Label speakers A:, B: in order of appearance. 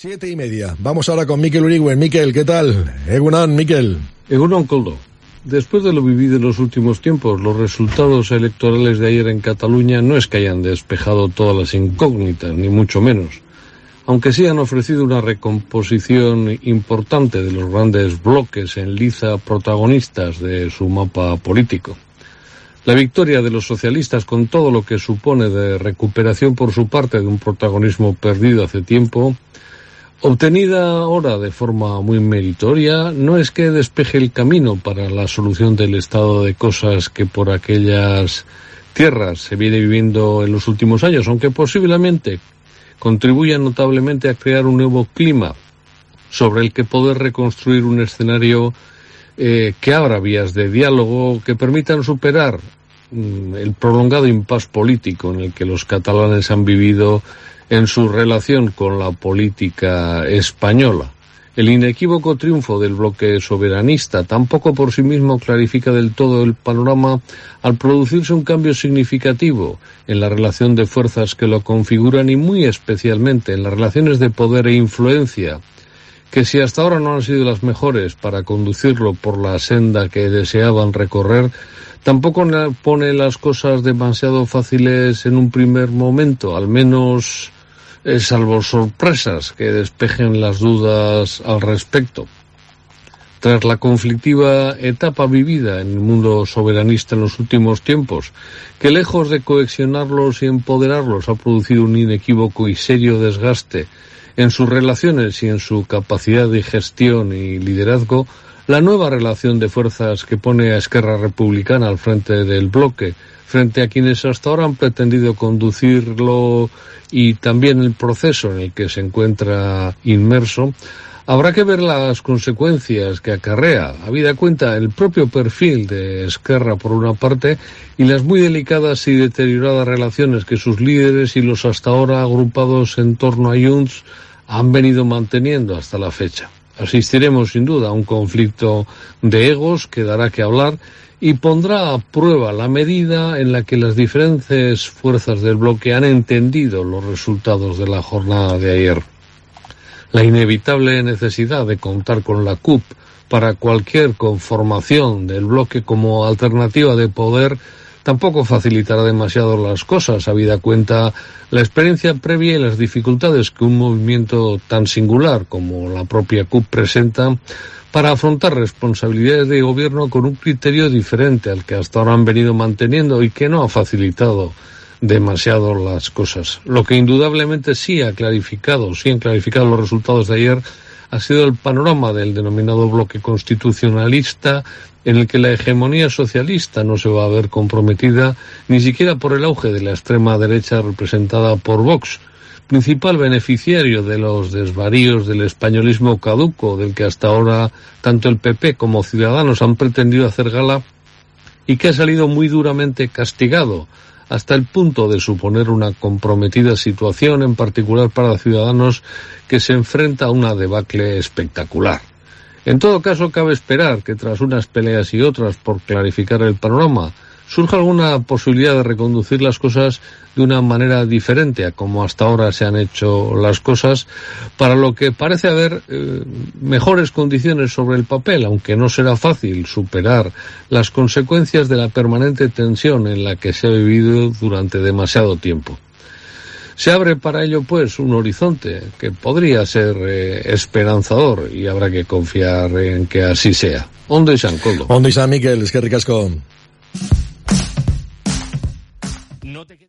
A: Siete y media. Vamos ahora con Miquel Urigüen. Miquel, ¿qué tal? Egunan, Miquel.
B: Egunan, Coldo. Después de lo vivido en los últimos tiempos, los resultados electorales de ayer en Cataluña no es que hayan despejado todas las incógnitas, ni mucho menos, aunque sí han ofrecido una recomposición importante de los grandes bloques en liza protagonistas de su mapa político. La victoria de los socialistas, con todo lo que supone de recuperación por su parte de un protagonismo perdido hace tiempo, obtenida ahora de forma muy meritoria, no es que despeje el camino para la solución del estado de cosas que por aquellas tierras se viene viviendo en los últimos años, aunque posiblemente contribuya notablemente a crear un nuevo clima sobre el que poder reconstruir un escenario eh, que abra vías de diálogo que permitan superar mm, el prolongado impas político en el que los catalanes han vivido en su relación con la política española. El inequívoco triunfo del bloque soberanista tampoco por sí mismo clarifica del todo el panorama al producirse un cambio significativo en la relación de fuerzas que lo configuran y muy especialmente en las relaciones de poder e influencia, que si hasta ahora no han sido las mejores para conducirlo por la senda que deseaban recorrer, tampoco pone las cosas demasiado fáciles en un primer momento, al menos eh, salvo sorpresas que despejen las dudas al respecto. Tras la conflictiva etapa vivida en el mundo soberanista en los últimos tiempos, que lejos de coexionarlos y empoderarlos ha producido un inequívoco y serio desgaste en sus relaciones y en su capacidad de gestión y liderazgo, la nueva relación de fuerzas que pone a Esquerra Republicana al frente del bloque frente a quienes hasta ahora han pretendido conducirlo y también el proceso en el que se encuentra inmerso, habrá que ver las consecuencias que acarrea, habida cuenta el propio perfil de Esquerra por una parte y las muy delicadas y deterioradas relaciones que sus líderes y los hasta ahora agrupados en torno a Junts han venido manteniendo hasta la fecha. Asistiremos sin duda a un conflicto de egos que dará que hablar y pondrá a prueba la medida en la que las diferentes fuerzas del bloque han entendido los resultados de la jornada de ayer. La inevitable necesidad de contar con la CUP para cualquier conformación del bloque como alternativa de poder tampoco facilitará demasiado las cosas, habida cuenta la experiencia previa y las dificultades que un movimiento tan singular como la propia CUP presenta para afrontar responsabilidades de gobierno con un criterio diferente al que hasta ahora han venido manteniendo y que no ha facilitado demasiado las cosas. Lo que indudablemente sí ha clarificado, sí han clarificado los resultados de ayer, ha sido el panorama del denominado bloque constitucionalista en el que la hegemonía socialista no se va a ver comprometida ni siquiera por el auge de la extrema derecha representada por Vox, principal beneficiario de los desvaríos del españolismo caduco, del que hasta ahora tanto el PP como Ciudadanos han pretendido hacer gala y que ha salido muy duramente castigado, hasta el punto de suponer una comprometida situación, en particular para Ciudadanos, que se enfrenta a una debacle espectacular. En todo caso, cabe esperar que tras unas peleas y otras por clarificar el panorama, surja alguna posibilidad de reconducir las cosas de una manera diferente a como hasta ahora se han hecho las cosas, para lo que parece haber eh, mejores condiciones sobre el papel, aunque no será fácil superar las consecuencias de la permanente tensión en la que se ha vivido durante demasiado tiempo. Se abre para ello, pues, un horizonte que podría ser eh, esperanzador y habrá que confiar en que así sea. Ondo y San Coldo.
A: Ondo y San Miguel, es que ricasco.